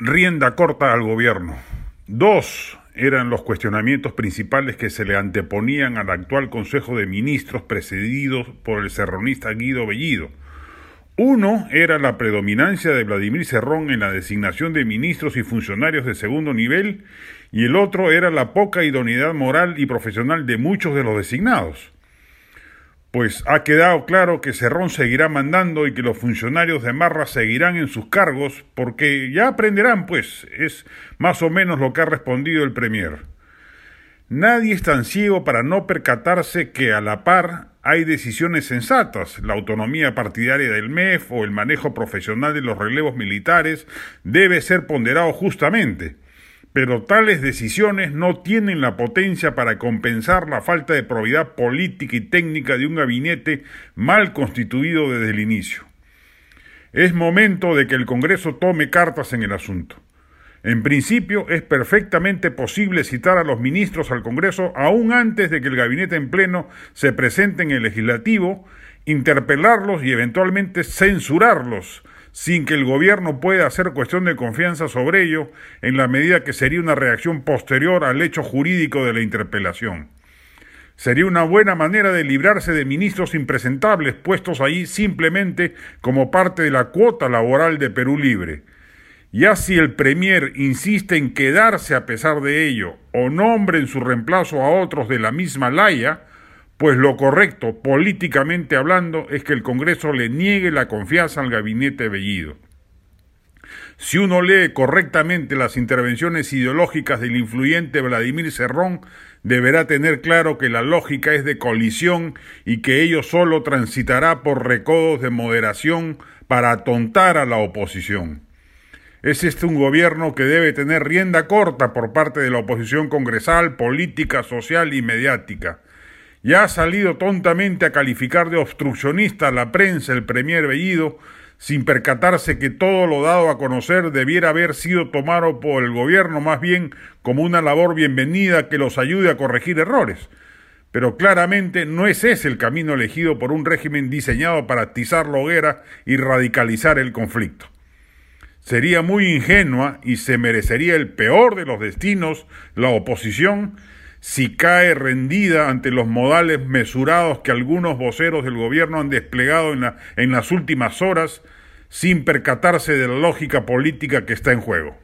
rienda corta al gobierno. Dos eran los cuestionamientos principales que se le anteponían al actual Consejo de Ministros precedidos por el serronista Guido Bellido. Uno era la predominancia de Vladimir Cerrón en la designación de ministros y funcionarios de segundo nivel y el otro era la poca idoneidad moral y profesional de muchos de los designados pues ha quedado claro que Cerrón seguirá mandando y que los funcionarios de Marra seguirán en sus cargos porque ya aprenderán, pues, es más o menos lo que ha respondido el Premier. Nadie es tan ciego para no percatarse que a la par hay decisiones sensatas. La autonomía partidaria del MEF o el manejo profesional de los relevos militares debe ser ponderado justamente pero tales decisiones no tienen la potencia para compensar la falta de probidad política y técnica de un gabinete mal constituido desde el inicio. Es momento de que el Congreso tome cartas en el asunto. En principio, es perfectamente posible citar a los ministros al Congreso aún antes de que el gabinete en pleno se presente en el legislativo, interpelarlos y eventualmente censurarlos sin que el gobierno pueda hacer cuestión de confianza sobre ello, en la medida que sería una reacción posterior al hecho jurídico de la interpelación. Sería una buena manera de librarse de ministros impresentables puestos ahí simplemente como parte de la cuota laboral de Perú Libre. Ya si el Premier insiste en quedarse a pesar de ello o nombre en su reemplazo a otros de la misma laya, pues lo correcto, políticamente hablando, es que el Congreso le niegue la confianza al gabinete Bellido. Si uno lee correctamente las intervenciones ideológicas del influyente Vladimir Cerrón, deberá tener claro que la lógica es de colisión y que ello solo transitará por recodos de moderación para atontar a la oposición. Es este un gobierno que debe tener rienda corta por parte de la oposición congresal, política, social y mediática ya ha salido tontamente a calificar de obstruccionista a la prensa el Premier Bellido, sin percatarse que todo lo dado a conocer debiera haber sido tomado por el gobierno más bien como una labor bienvenida que los ayude a corregir errores. Pero claramente no es ese el camino elegido por un régimen diseñado para atizar la hoguera y radicalizar el conflicto. Sería muy ingenua y se merecería el peor de los destinos la oposición si cae rendida ante los modales mesurados que algunos voceros del gobierno han desplegado en, en las últimas horas sin percatarse de la lógica política que está en juego.